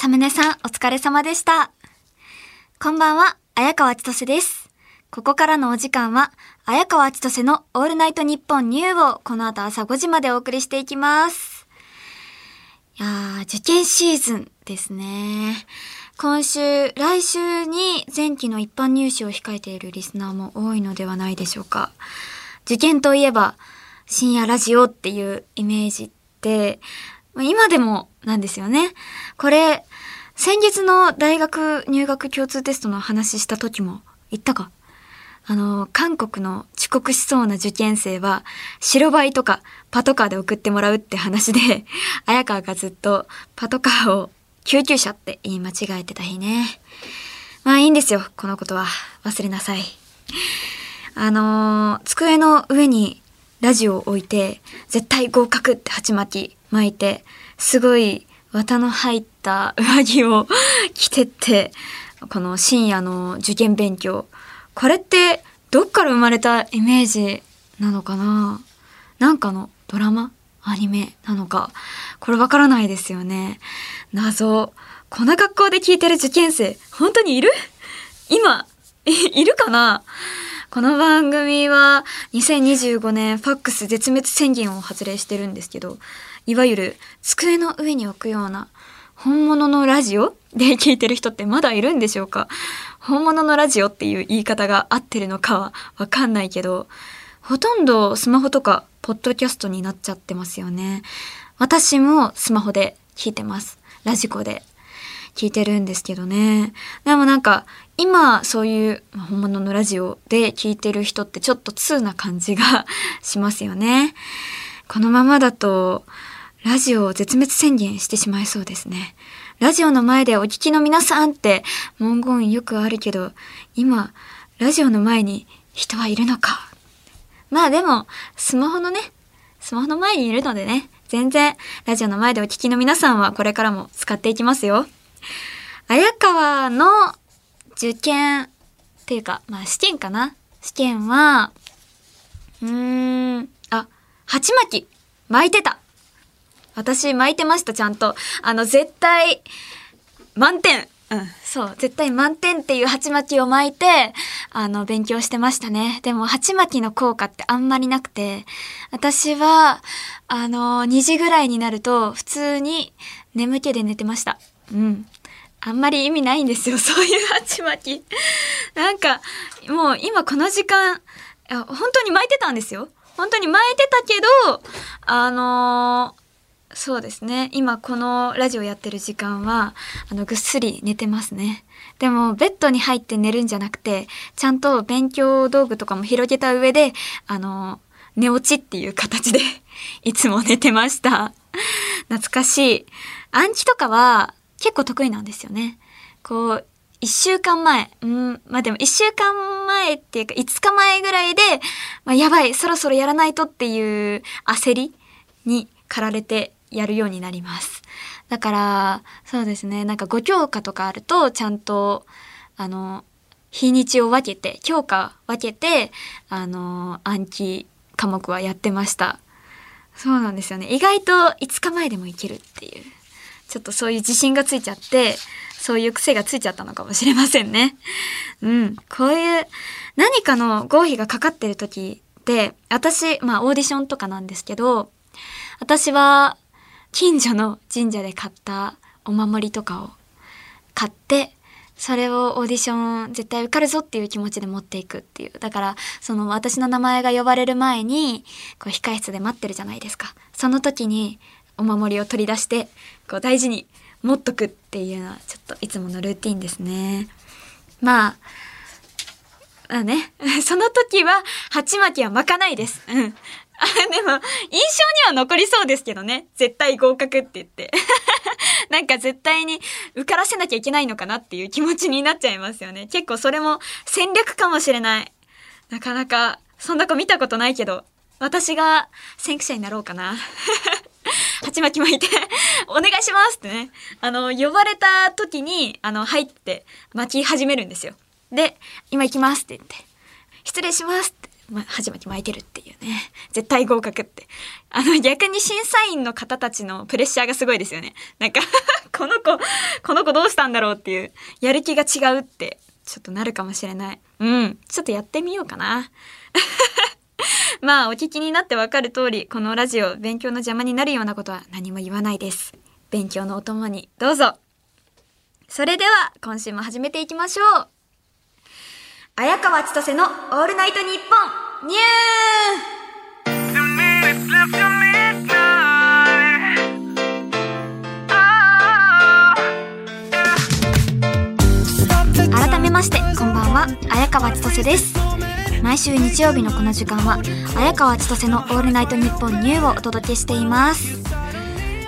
サムネさん、お疲れ様でした。こんばんは、綾川千歳です。ここからのお時間は、綾川千歳のオールナイトニッポンニューをこの後朝5時までお送りしていきます。いや、受験シーズンですね。今週、来週に前期の一般入試を控えているリスナーも多いのではないでしょうか。受験といえば、深夜ラジオっていうイメージって、今でもなんですよね。これ、先月の大学入学共通テストの話した時も言ったか。あの、韓国の遅刻しそうな受験生は、白バイとかパトカーで送ってもらうって話で、綾川がずっとパトカーを救急車って言い間違えてた日ね。まあいいんですよ、このことは。忘れなさい。あのー机の上にラジオを置いて、絶対合格って鉢巻き巻いて、すごい綿の入った 上着を着てって、この深夜の受験勉強。これってどっから生まれたイメージなのかな？なんかのドラマ？アニメ？なのか？これわからないですよね。謎。この学校で聞いてる受験生、本当にいる？今、いいるかな？この番組は2025年ファックス絶滅宣言を発令してるんですけど、いわゆる机の上に置くような本物のラジオ？で聞いてる人ってまだいるんでしょうか？本物のラジオっていう言い方が合ってるのかはわかんないけど、ほとんどスマホとかポッドキャストになっちゃってますよね。私もスマホで聞いてます。ラジコで。聞いてるんですけどね。でもなんか、今そういうま本物のラジオで聞いてる人ってちょっと通な感じがしますよね。このままだと、ラジオを絶滅宣言してしまいそうですね。ラジオの前でお聞きの皆さんって文言よくあるけど、今、ラジオの前に人はいるのか。まあでも、スマホのね、スマホの前にいるのでね、全然、ラジオの前でお聞きの皆さんはこれからも使っていきますよ。綾川の受験っていうか、まあ試験かな試験は、うーん、あ、鉢巻き巻いてた私巻いてました、ちゃんと。あの、絶対、満点うん、そう。絶対満点っていう鉢巻きを巻いて、あの、勉強してましたね。でも、鉢巻きの効果ってあんまりなくて、私は、あの、2時ぐらいになると、普通に眠気で寝てました。うん。あんまり意味ないんですよ、そういう鉢巻き。なんか、もう今この時間、本当に巻いてたんですよ。本当に巻いてたけど、あのそうですね。今このラジオやってる時間は、あの、ぐっすり寝てますね。でも、ベッドに入って寝るんじゃなくて、ちゃんと勉強道具とかも広げた上で、あの、寝落ちっていう形で、いつも寝てました。懐かしい。暗記とかは結構得意なんですよね。こう、一週間前、うん、まあでも一週間前っていうか、五日前ぐらいで、まあ、やばい、そろそろやらないとっていう焦りに駆られてやるようになります。だから、そうですね、なんか5教科とかあると、ちゃんと、あの、日にちを分けて、教科分けて、あの、暗記科目はやってました。そうなんですよね。意外と5日前でもいけるっていう。ちょっとそういう自信がついちゃって、そういう癖がついちゃったのかもしれませんね。うん。こういう何かの合否がかかってる時って、私、まあオーディションとかなんですけど、私は近所の神社で買ったお守りとかを買って、それをオーディション絶対受かるぞっていう気持ちで持っていくっていう。だから、その私の名前が呼ばれる前に、こう控室で待ってるじゃないですか。その時にお守りを取り出して、こう大事に持っとくっていうのはちょっといつものルーティンですね。まあ、ね、その時は鉢巻きは巻かないです。うん。でも、印象には残りそうですけどね。絶対合格って言って。なんか絶対に受からせなきゃいけないのかなっていう気持ちになっちゃいますよね。結構それも戦略かもしれない。なかなか、そんな子見たことないけど、私が先駆者になろうかな。鉢巻き巻いて、お願いしますってね。あの、呼ばれた時に、あの、入って巻き始めるんですよ。で、今行きますって言って、失礼しますってま、き巻いてるっていうね。絶対合格って。あの、逆に審査員の方たちのプレッシャーがすごいですよね。なんか この子、この子どうしたんだろうっていう、やる気が違うって、ちょっとなるかもしれない。うん。ちょっとやってみようかな。まあ、お聞きになってわかる通り、このラジオ、勉強の邪魔になるようなことは何も言わないです。勉強のお供に、どうぞ。それでは、今週も始めていきましょう。綾川千歳のオールナイトニッポン。ニュー改めましてこんばんは。綾川千歳です。毎週日曜日のこの時間は綾川千歳のオールナイトニッポンニューをお届けしています。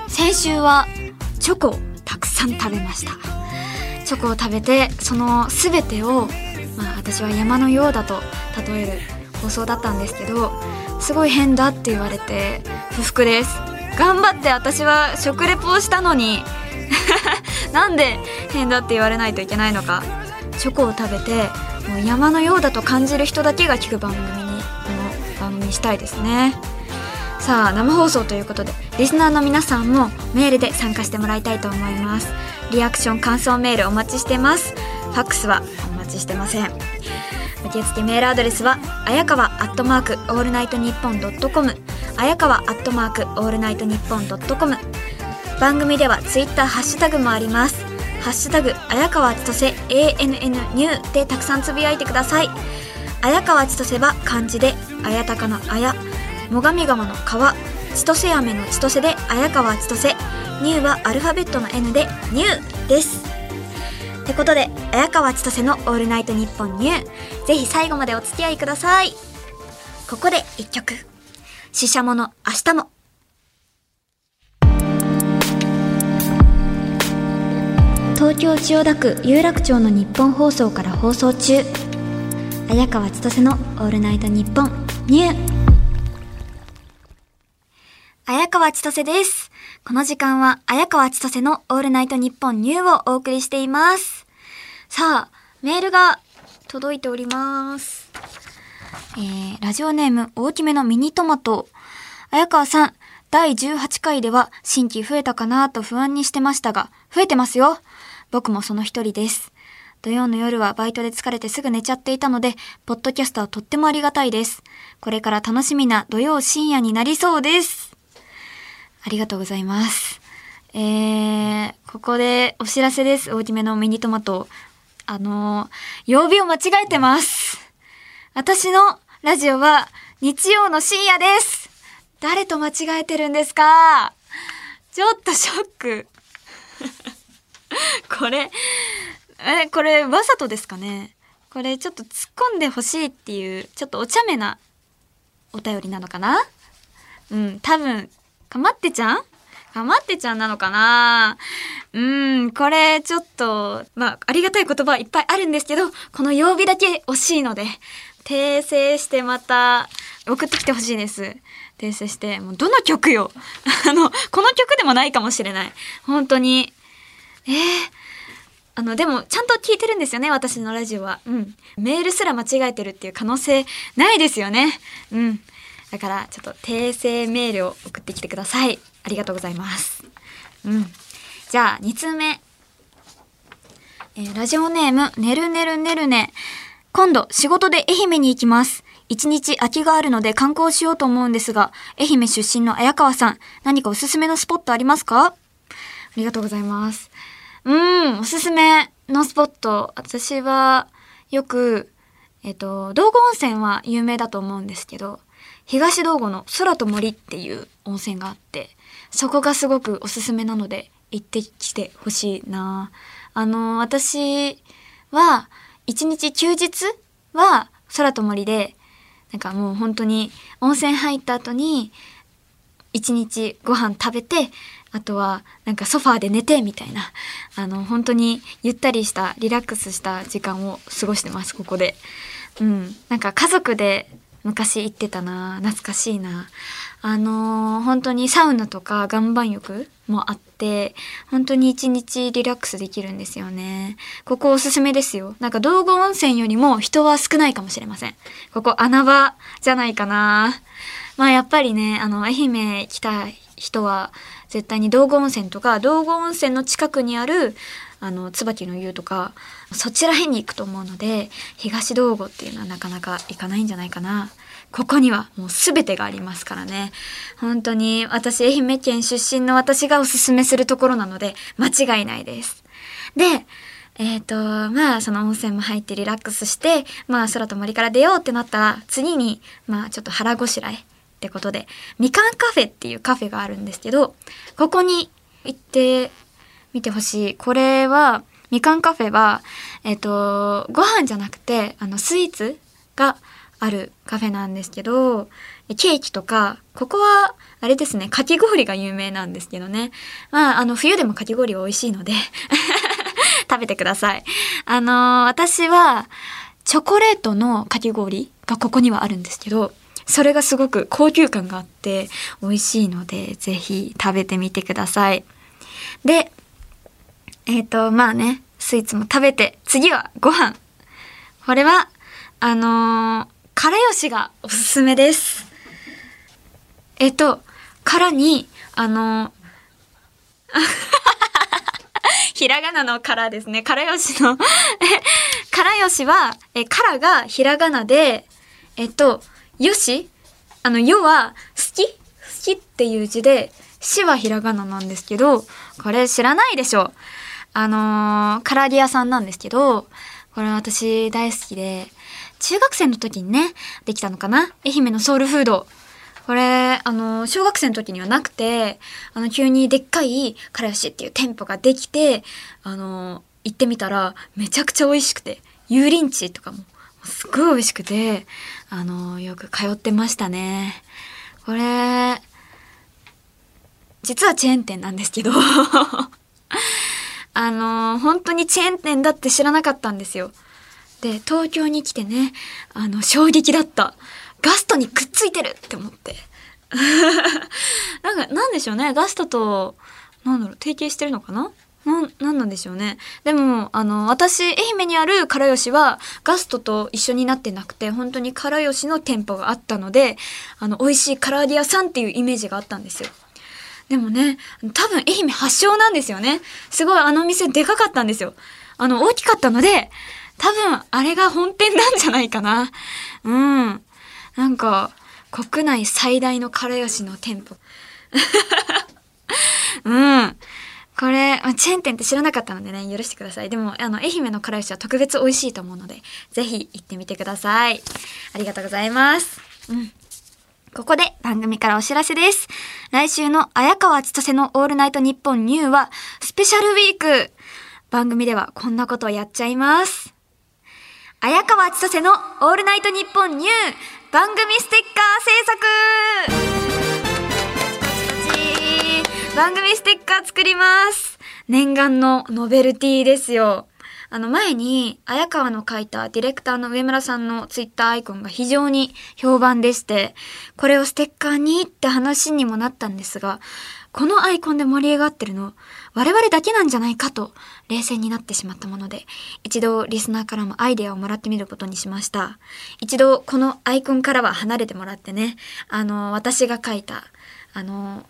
先週はチョコをたくさん食べました。チョコを食べてその全てをまあ、私は山のようだと例える放送だったんですけどすごい変だって言われて不服です。頑張って私は食レポをしたのに なんで変だって言われないといけないのかチョコを食べてもう山のようだと感じる人だけが聞く番組にこの番組したいですね。さあ生放送ということでリスナーの皆さんもメールで参加してもらいたいと思います。リアクション感想メールお待ちしてます。ファックスはお待ちしてません。受付メールアドレスはあやかわアットマークオールナイトニッポンドットコムあやかわアットマークオールナイトニッポンドットコム。番組ではツイッターハッシュタグもあります。ハッシュタグあやかわちとせ ANN ニューでたくさんつぶやいてください。あやかわちとせは漢字であやたかのあや。最上川の川千歳飴の千歳であやかわちとせニューはアルファベットの N でニューです。ってことで、綾川千歳のオールナイトニッポンニュー。ぜひ最後までお付き合いください。ここで一曲。死者もの明日も。東京千代田区有楽町の日本放送から放送中。綾川千歳のオールナイトニッポンニュー。綾川千歳です。この時間は、綾川千歳のオールナイトニッポンニューをお送りしています。さあ、メールが届いております。えー、ラジオネーム大きめのミニトマト。綾川さん、第18回では新規増えたかなと不安にしてましたが、増えてますよ。僕もその一人です。土曜の夜はバイトで疲れてすぐ寝ちゃっていたので、ポッドキャストはとってもありがたいです。これから楽しみな土曜深夜になりそうです。ありがとうございます。えー、ここでお知らせです。大きめのミニトマト。あのー、曜日を間違えてます。私のラジオは日曜の深夜です。誰と間違えてるんですか？ちょっとショック。これ、え、これわざとですかね？これちょっと突っ込んでほしいっていう、ちょっとお茶目なお便りなのかな？うん、多分かまってちゃん？かまってちゃんなのかな？うん、これちょっと、まあ、ありがたい言葉はいっぱいあるんですけど、この曜日だけ惜しいので、訂正してまた送ってきてほしいです。訂正して、もうどの曲よ？あの、この曲でもないかもしれない。本当に。えー、あの、でも、ちゃんと聞いてるんですよね、私のラジオは。うん。メールすら間違えてるっていう可能性ないですよね。うん。だからちょっと訂正メールを送ってきてください。ありがとうございます。うん。じゃあ2通目。えー、ラジオネーム、ねるねるねるね。今度仕事で愛媛に行きます。一日空きがあるので観光しようと思うんですが、愛媛出身の綾川さん、何かおすすめのスポットありますか？ありがとうございます。うん、おすすめのスポット。私はよく、えっ、と、道後温泉は有名だと思うんですけど、東道後の空と森っていう温泉があって、そこがすごくおすすめなので行ってきてほしいなあの、私は一日休日は空と森で、なんかもう本当に温泉入った後に一日ご飯食べて、あとはなんかソファーで寝てみたいな、あの本当にゆったりしたリラックスした時間を過ごしてます、ここで。うん。なんか家族で昔行ってたな懐かしいな。あのー本当にサウナとか岩盤浴もあって本当に一日リラックスできるんですよね。ここおすすめですよ。なんか道後温泉よりも人は少ないかもしれません。ここ穴場じゃないかな。まあやっぱりねあの愛媛来た人は絶対に道後温泉とか道後温泉の近くにあるあの椿の湯とかそちら辺に行くと思うので東道後っていうのはなかなか行かないんじゃないかな。ここにはもう全てがありますからね。本当に私愛媛県出身の私がおすすめするところなので間違いないです。でえっ、とまあその温泉も入ってリラックスしてまあ空と森から出ようってなったら次にまあちょっと腹ごしらえってことでみかんカフェっていうカフェがあるんですけどここに行って見てほしい。これは、みかんカフェは、えっ、と、ご飯じゃなくて、あの、スイーツがあるカフェなんですけど、ケーキとか、ここは、あれですね、かき氷が有名なんですけどね。まあ、あの、冬でもかき氷は美味しいので、食べてください。あの私は、チョコレートのかき氷がここにはあるんですけど、それがすごく高級感があって美味しいので、ぜひ食べてみてください。で、えっ、と、まあね、スイーツも食べて、次はご飯。これは、あのー、からよしがおすすめです。えっ、と、からに、あのー ひらがなのからですね。からよしの、からよしは、え、からがひらがなで、えっと、よしあの、よは、好き？好きっていう字で、しはひらがななんですけど、これ知らないでしょう。あのー、唐揚げ屋さんなんですけど、これ私大好きで、中学生の時にね、できたのかな？愛媛のソウルフード。これ、あの、小学生の時にはなくて、あの、急にでっかいからよしっていう店舗ができて、あの、行ってみたら、めちゃくちゃ美味しくて、油淋鶏とかも、すっごい美味しくて、あの、よく通ってましたね。これ、実はチェーン店なんですけど、あの、本当にチェーン店だって知らなかったんですよ。で、東京に来てね、あの、衝撃だった。ガストにくっついてるって思って。なんか、なんでしょうね。ガストと、なんだろう、提携してるのかな？な、なんなんでしょうね。でも、あの、私、愛媛にあるからよしは、ガストと一緒になってなくて、本当にからよしの店舗があったので、あの、美味しい唐揚げ屋さんっていうイメージがあったんですよ。でもね、多分愛媛発祥なんですよね。すごいあの店でかかったんですよ。あの、大きかったので、多分あれが本店なんじゃないかな。うん。なんか、国内最大のからよしの店舗。うん。これ、チェーン店って知らなかったのでね、許してください。でも、あの、愛媛のからよしは特別美味しいと思うので、ぜひ行ってみてください。ありがとうございます。うん。ここで番組からお知らせです。来週の綾川千歳のオールナイトニッポンニューはスペシャルウィーク。番組ではこんなことをやっちゃいます。綾川千歳のオールナイトニッポンニュー番組ステッカー制作番組ステッカー作ります。念願のノベルティですよ。あの前に、綾川の書いたディレクターの上村さんのツイッターアイコンが非常に評判でして、これをステッカーにって話にもなったんですが、このアイコンで盛り上がってるの、我々だけなんじゃないかと、冷静になってしまったもので、一度リスナーからもアイデアをもらってみることにしました。一度このアイコンからは離れてもらってね、あの、私が書いた、あの、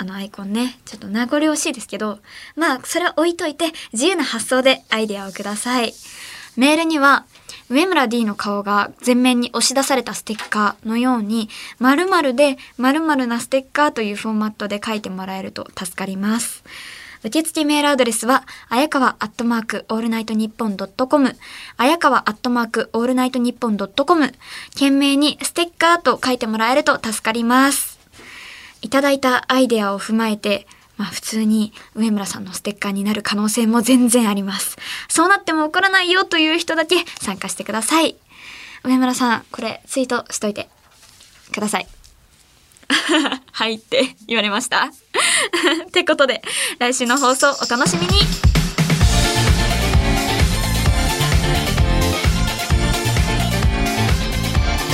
あのアイコンね、ちょっと名残惜しいですけど、まあ、それは置いといて、自由な発想でアイデアをください。メールには、上村 D の顔が前面に押し出されたステッカーのように、〇〇で〇〇なステッカーというフォーマットで書いてもらえると助かります。受付メールアドレスは、あやかわアットマークオールナイトニッポンドットコム、あやかわアットマークオールナイトニッポンドットコム、懸命にステッカーと書いてもらえると助かります。いただいたアイデアを踏まえて、まあ普通に上村さんのステッカーになる可能性も全然あります。そうなっても怒らないよという人だけ参加してください。上村さん、これツイートしといてください。はいって言われました。ってことで、来週の放送お楽しみに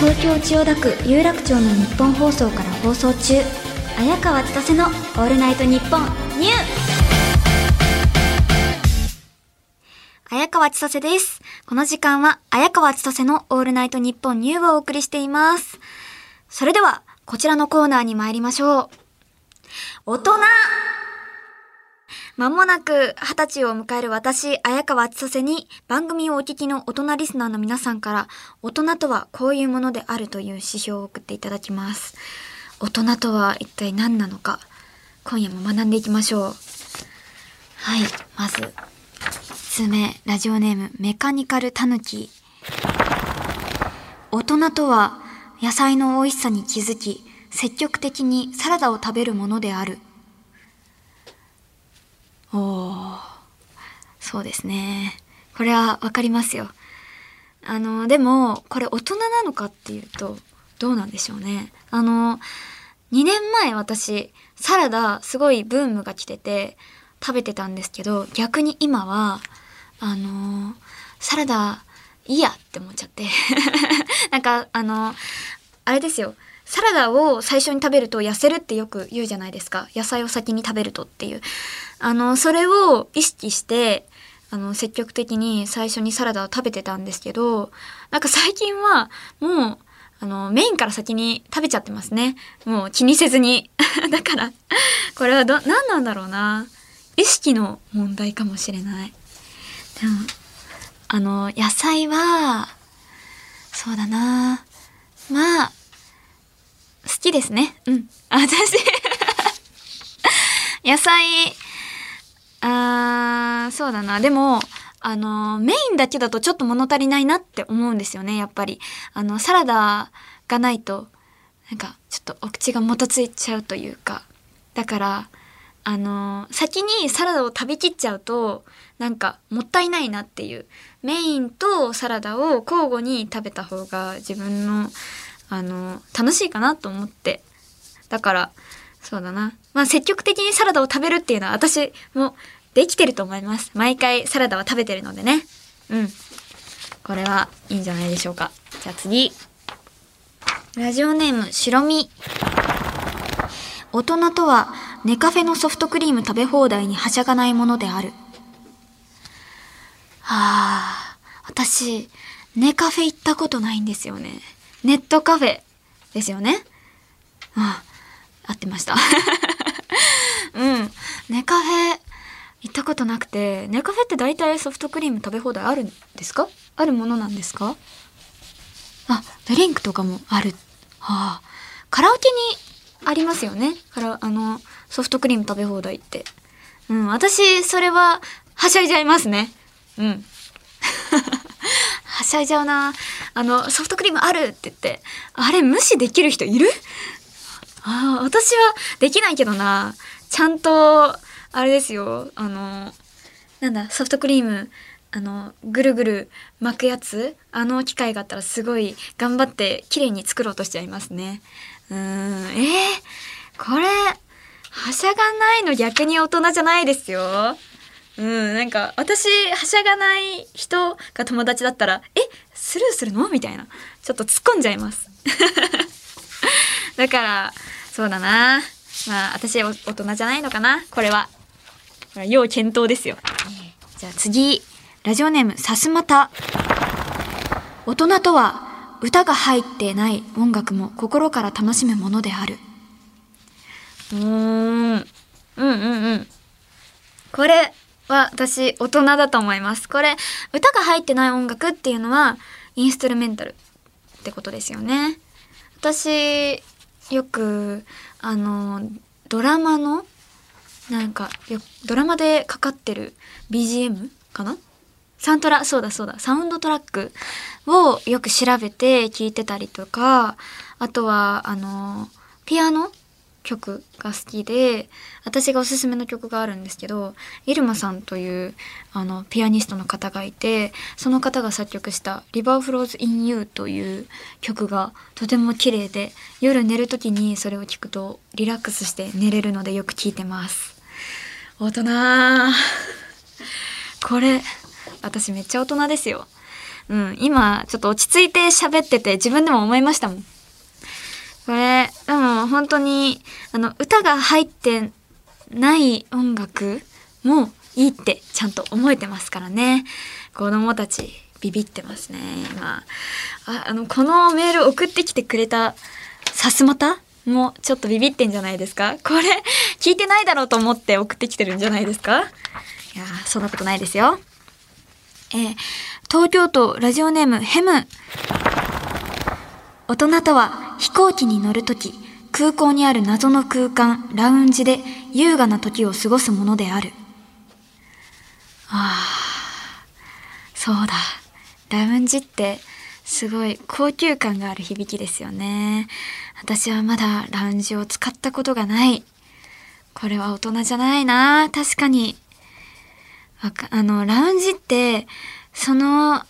東京千代田区有楽町の日本放送から放送中綾川千歳の「オールナイトニッポンニュー」綾川千歳です。この時間は綾川千歳の「オールナイトニッポンニュー」をお送りしています。それではこちらのコーナーに参りましょう。大人まもなく二十歳を迎える私、綾川千歳に番組をお聞きの大人リスナーの皆さんから大人とはこういうものであるという指標を送っていただきます。大人とは一体何なのか今夜も学んでいきましょう。はい、まず1、つ目、ラジオネームメカニカルタヌキ。大人とは野菜の美味しさに気づき、積極的にサラダを食べるものである。おー、そうですね。これはわかりますよ。あの、でも、これ大人なのかっていうと、どうなんでしょうね。あの、2年前私、サラダすごいブームが来てて、食べてたんですけど、逆に今は、あの、サラダいいやって思っちゃって。なんか、あの、あれですよ。サラダを最初に食べると痩せるってよく言うじゃないですか。野菜を先に食べるとっていう。あの、それを意識して、あの、積極的に最初にサラダを食べてたんですけど、なんか最近はもう、あの、メインから先に食べちゃってますね。もう気にせずに。だから、これはど、何なんだろうな。意識の問題かもしれない。でも、あの、野菜は、そうだな。まあ、好きですね。うん。私 野菜、あー、そうだな。でも、あの、メインだけだとちょっと物足りないなって思うんですよね、やっぱり。あの、サラダがないと、なんか、ちょっとお口がもたついちゃうというか。だから、あの、先にサラダを食べきっちゃうと、なんか、もったいないなっていう。メインとサラダを交互に食べた方が自分のあの、楽しいかなと思って。だから、そうだな。まあ積極的にサラダを食べるっていうのは私もできてると思います。毎回サラダは食べてるのでね。うん。これはいいんじゃないでしょうか。じゃあ次。ラジオネーム、白身。大人とは、ネカフェのソフトクリーム食べ放題にはしゃがないものである。はあ、私、ネカフェ行ったことないんですよね。ネットカフェですよね。ああ、合ってました。うん。ネカフェ行ったことなくて、ネカフェって大体ソフトクリーム食べ放題あるんですか？あるものなんですか？あ、ドリンクとかもある。はあ。カラオケにありますよね。から、あの、ソフトクリーム食べ放題って。うん、私、それは、はしゃいじゃいますね。うん。はしゃいじゃうな。あの、ソフトクリームあるって言って、あれ無視できる人いる？ああ、私はできないけどな。ちゃんと、あれですよ。あの、なんだ、ソフトクリーム、あの、ぐるぐる巻くやつ？あの機械があったらすごい頑張って綺麗に作ろうとしちゃいますね。うーん、えー、これ、はしゃがないの逆に大人じゃないですよ。うん、なんか、私、はしゃがない人が友達だったら、え、スルーするの？みたいな。ちょっと突っ込んじゃいます。だから、そうだな。まあ、私大人じゃないのかなこれは。要検討ですよ。じゃあ次。ラジオネーム、さすまた。大人とは、歌が入ってない音楽も心から楽しむものである。うーん。うんうんうん。これ、は私大人だと思います。これ歌が入ってない音楽っていうのはインストゥルメンタルってことですよね。私よくあのドラマのなんかドラマでかかってる BGM かな？サントラそうだそうだ。サウンドトラックをよく調べて聞いてたりとかあとはあのピアノ曲が好きで私がおすすめの曲があるんですけどイルマさんというあのピアニストの方がいてその方が作曲した「River Flows in You」という曲がとても綺麗で夜寝る時にそれを聴くとリラックスして寝れるのでよく聴いてます。大人 これ私めっちゃ大人ですようん、今、ちょっと落ち着いて喋ってて自分でも思いましたもん。これ、でも本当に、あの、歌が入ってない音楽もいいってちゃんと思えてますからね。子供たちビビってますね、今。ああの、このメール送ってきてくれたさすまた？もうちょっとビビってんじゃないですか？これ、聞いてないだろうと思って送ってきてるんじゃないですか？いやそんなことないですよ。えー、東京都ラジオネームヘム。大人とは飛行機に乗るとき、空港にある謎の空間、ラウンジで優雅な時を過ごすものである。ああ、そうだ。ラウンジってすごい高級感がある響きですよね。私はまだラウンジを使ったことがない。これは大人じゃないな。確かに。あの、ラウンジって、その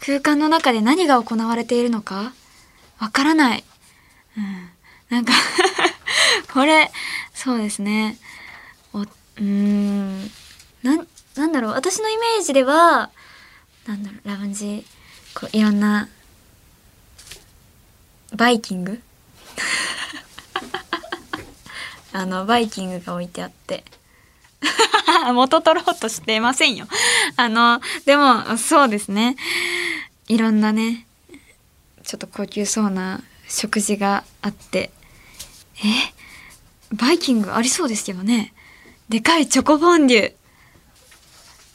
空間の中で何が行われているのか？わからない。うん。なんか これ、そうですね。お、うーん。な、なんだろう。私のイメージでは、なんだろう、ラウンジ、こう、いろんな、バイキング？あの、バイキングが置いてあって 元取ろうとしてませんよ。あの、でも、そうですね。いろんなね、ちょっと高級そうな食事があって、えバイキングありそうですけどね。でかいチョコボンデュ。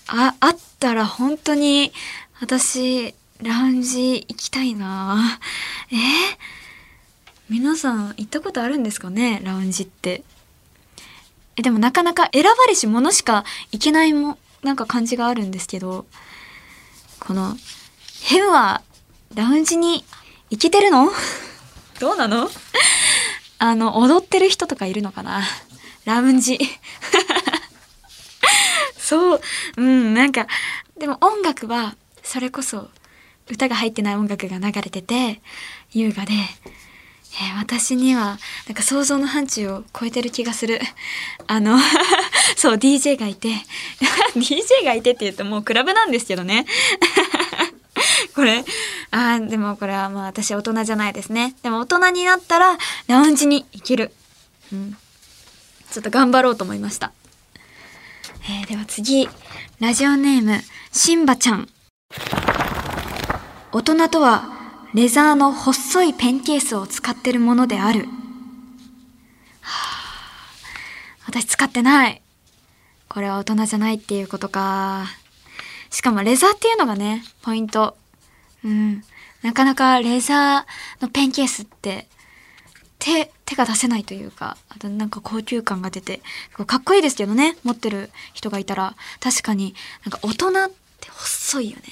あ、あったら本当に、私、ラウンジ行きたいなえ皆さん行ったことあるんですかね？ラウンジって。え、でもなかなか選ばれし者しか行けないも、なんか感じがあるんですけど、この、ヘムは、ラウンジに行けてるの？どうなの？あの、踊ってる人とかいるのかな？ラウンジ。そう、うん、なんか、でも音楽は、それこそ、歌が入ってない音楽が流れてて、優雅で、えー、私には、なんか想像の範疇を超えてる気がする。あの そう、DJ がいて、DJ がいてって言うともうクラブなんですけどね。これ、あでもこれはまあ私大人じゃないですね。でも大人になったらラウンジに行ける。うん。ちょっと頑張ろうと思いました。えー、では次、ラジオネーム、しんばちゃん。大人とはレザーの細いペンケースを使ってるものである。はあ、私使ってない。これは大人じゃないっていうことか。しかもレザーっていうのがね、ポイント。うん。なかなかレザーのペンケースって手、手が出せないというか、あとなんか高級感が出て、かっこいいですけどね、持ってる人がいたら、確かになんか大人って細いよね。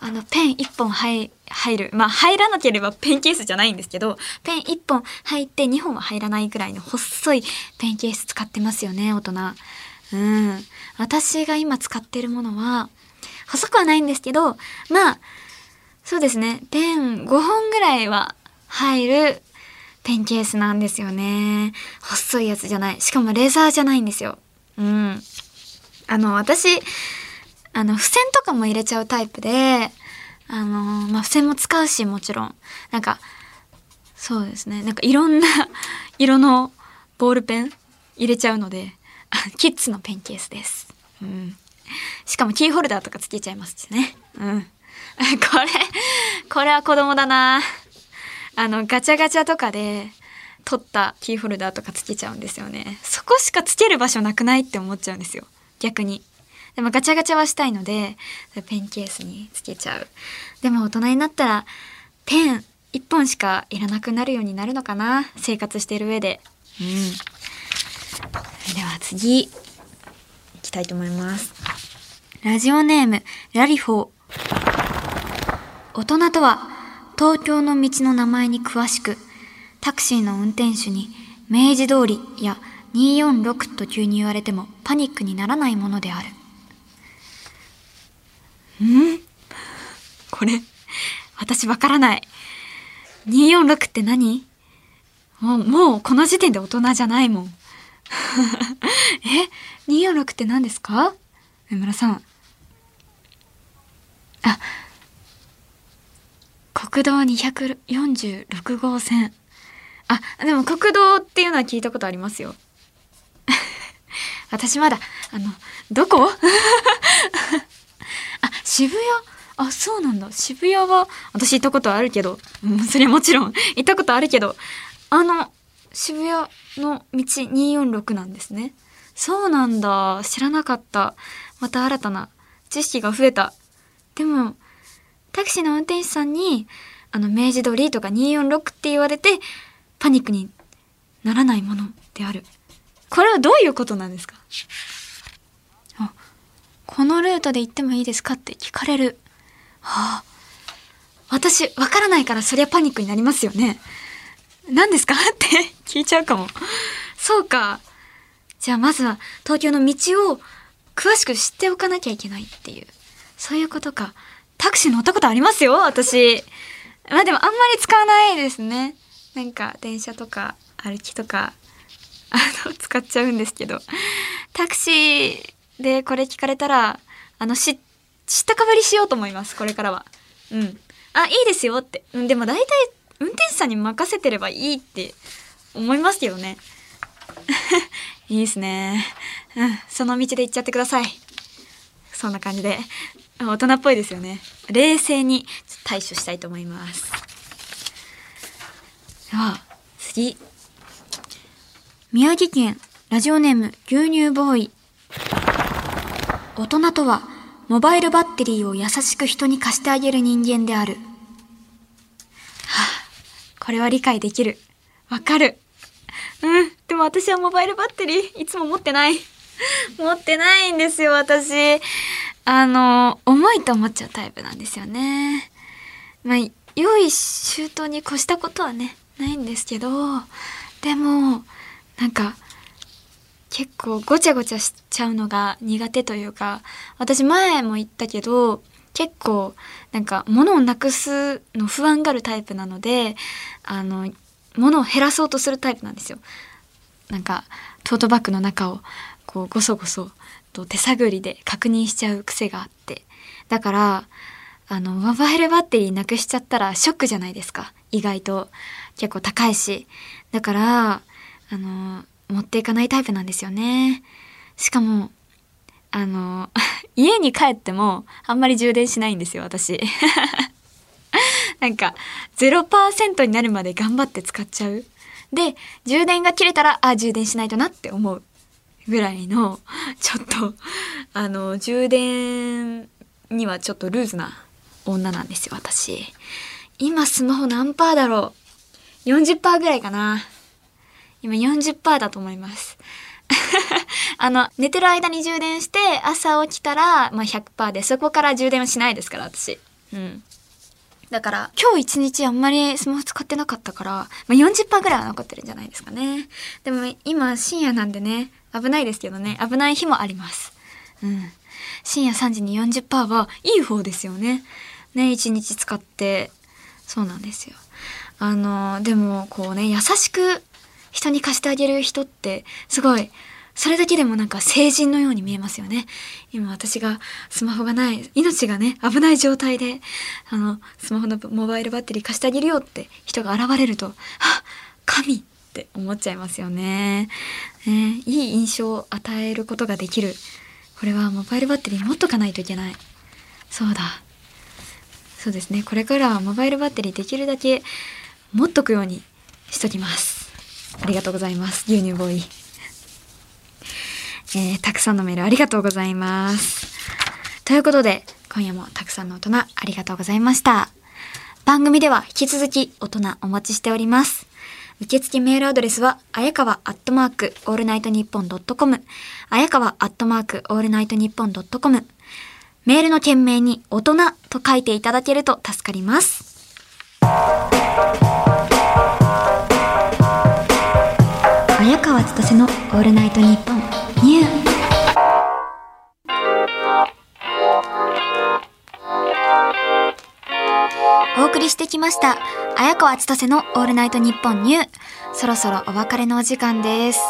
あの、ペン1本入入る。まあ、入らなければペンケースじゃないんですけど、ペン1本入って2本は入らないぐらいの細いペンケース使ってますよね、大人。うん。私が今使ってるものは、細くはないんですけど、まあ、そうですね。ペン5本ぐらいは入るペンケースなんですよね。細いやつじゃない。しかもレーザーじゃないんですよ。うん。あの、私、あの、付箋とかも入れちゃうタイプで、あのまあ、付箋も使うし、もちろん。なんか、そうですね。なんかいろんな 色のボールペン入れちゃうので、キッズのペンケースです。うん。しかもキーホルダーとかつけちゃいますしね。うん。これ、これは子供だな。あの、ガチャガチャとかで、取ったキーホルダーとかつけちゃうんですよね。そこしかつける場所なくないって思っちゃうんですよ。逆に。でもガチャガチャはしたいので、ペンケースにつけちゃう。でも大人になったら、ペン1本しかいらなくなるようになるのかな生活してる上で。うん。では次、いきたいと思います。ラジオネーム、ラリフォー。大人とは、東京の道の名前に詳しく、タクシーの運転手に、明治通りや246と急に言われてもパニックにならないものである。ん？これ、私わからない。246って何？もう、もうこの時点で大人じゃないもん。え ?246 って何ですか？上村さん。あ、国道246号線。あ、でも国道っていうのは聞いたことありますよ。私まだ、あの、どこ？あ、渋谷？あ、そうなんだ。渋谷は、私行ったことあるけど、うん、それもちろん 行ったことあるけど、あの、渋谷の道246なんですね。そうなんだ。知らなかった。また新たな知識が増えた。でも、タクシーの運転手さんに、あの、明治通りとか246って言われて、パニックにならないものである。これはどういうことなんですか？あ、このルートで行ってもいいですか？って聞かれる。はあ、私、わからないからそりゃパニックになりますよね。何ですか？って聞いちゃうかも。そうか。じゃあまずは東京の道を詳しく知っておかなきゃいけないっていう。そういうことか。タクシー乗ったことありますよ、私。まあでもあんまり使わないですね。なんか電車とか歩きとか、あの、使っちゃうんですけど。タクシーでこれ聞かれたら、あの、知、知ったかぶりしようと思います、これからは。うん。あ、いいですよって。うん、でも大体、運転手さんに任せてればいいって思いますけどね。いいですね。うん、その道で行っちゃってください。そんな感じで。大人っぽいですよね。冷静に対処したいと思います。では、次。宮城県ラジオネーム牛乳ボーイ。大人とは、モバイルバッテリーを優しく人に貸してあげる人間である。はあ、これは理解できる。わかる。うん。でも私はモバイルバッテリーいつも持ってない。持ってないんですよ、私。あの、重いと思っちゃうタイプなんですよね。まあ、用意周到に越したことはね、ないんですけど、でも、なんか、結構ごちゃごちゃしちゃうのが苦手というか、私前も言ったけど、結構なんか物をなくすの不安があるタイプなので、あの、物を減らそうとするタイプなんですよ。なんかトートバッグの中をこうゴソゴソと手探りで確認しちゃう癖があって。だからあのモバイルバッテリーなくしちゃったらショックじゃないですか。意外と。結構高いし。だからあの持っていかないタイプなんですよねしかもあの 家に帰ってもあんまり充電しないんですよ私 なんか0%になるまで頑張って使っちゃう。で、充電が切れたら、あ、充電しないとなって思うぐらいの、ちょっと、あの、充電にはちょっとルーズな女なんですよ、私。今スマホ何パーだろう ?40% ぐらいかな。今40%だと思います。あの、寝てる間に充電して、朝起きたら、まあ、100%で、そこから充電はしないですから、私。うん。だから、今日一日あんまりスマホ使ってなかったから、まあ、40%ぐらいは残ってるんじゃないですかね。でも今深夜なんでね、危ないですけどね、危ない日もあります。うん。深夜3時に40%はいい方ですよね。ね、一日使って、そうなんですよ。あの、でもこうね、優しく人に貸してあげる人って、すごい、それだけでもなんか成人のように見えますよね。今私がスマホがない、命がね、危ない状態で、あの、スマホのモバイルバッテリー貸してあげるよって人が現れると、あ神って思っちゃいますよね。ねいい印象を与えることができる。これはモバイルバッテリー持っとかないといけない。そうだ。そうですね。これからはモバイルバッテリーできるだけ持っとくようにしときます。ありがとうございます。牛乳ボーイ。えー、たくさんのメールありがとうございます。ということで、今夜もたくさんの大人ありがとうございました。番組では引き続き大人お待ちしております。受付メールアドレスは、あやかわアットマークオールナイトニッポンドットコム、あやかわアットマークオールナイトニッポンドットコム、メールの件名に大人と書いていただけると助かります。オールナイトニッポンニューお送りしてきました綾川千歳のオールナイトニッポンニューそろそろお別れのお時間です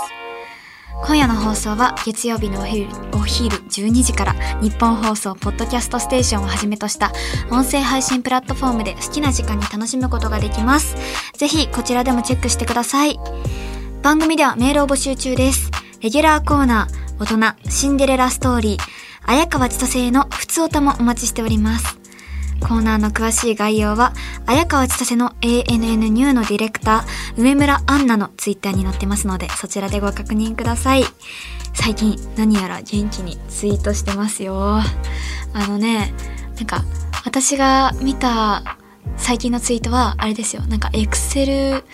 今夜の放送は月曜日のお昼お昼12時から日本放送ポッドキャストステーションをはじめとした音声配信プラットフォームで好きな時間に楽しむことができます。ぜひこちらでもチェックしてください。番組ではメールを募集中です。レギュラーコーナー、大人、シンデレラストーリー、綾川千歳への普通歌もお待ちしております。コーナーの詳しい概要は、綾川千歳の ANN ニューのディレクター、上村アンナのツイッターに載ってますので、そちらでご確認ください。最近何やら元気にツイートしてますよ。あのね、なんか、私が見た最近のツイートは、あれですよ。なんか、エクセル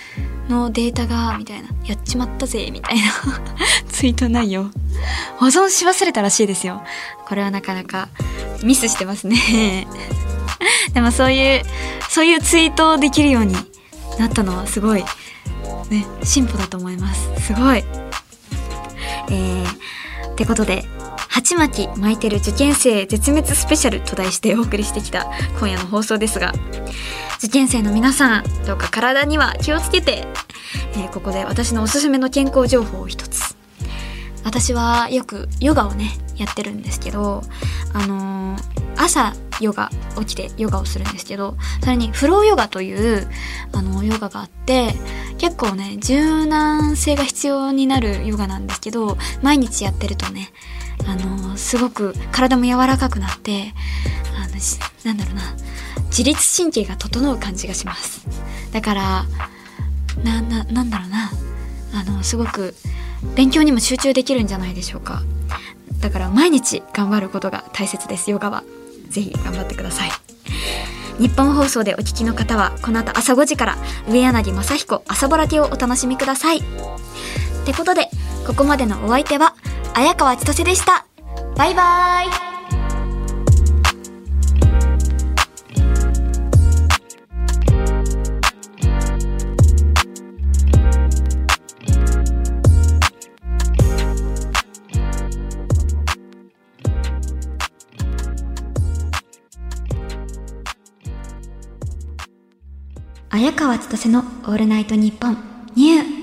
のデータが、みたいな、やっちまったぜ、みたいな ツイート内容。保存し忘れたらしいですよ。これはなかなかミスしてますね。でもそういう、そういうツイートをできるようになったのはすごい、ね、進歩だと思います。すごい。えー、ってことで、鉢巻き巻いてる受験生絶滅スペシャルと題してお送りしてきた今夜の放送ですが、受験生の皆さん、どうか体には気をつけて、えーここで私のおすすめの健康情報を一つ。私はよくヨガをね、やってるんですけど、あのー朝ヨガ、起きてヨガをするんですけど、それにフローヨガという、あの、ヨガがあって、結構ね、柔軟性が必要になるヨガなんですけど、毎日やってるとね、あのーすごく体も柔らかくなって、あの、なんだろうな、自律神経が整う感じがします。だから、な、な、なんだろうな、あの、すごく勉強にも集中できるんじゃないでしょうか。だから毎日頑張ることが大切です、ヨガは。ぜひ頑張ってください。日本放送でお聞きの方は、この後朝5時から、上柳正彦朝ぼらけをお楽しみください。ってことで、ここまでのお相手は、綾川千歳でした。バイバーイ綾川千歳のオールナイトニッポンニュー。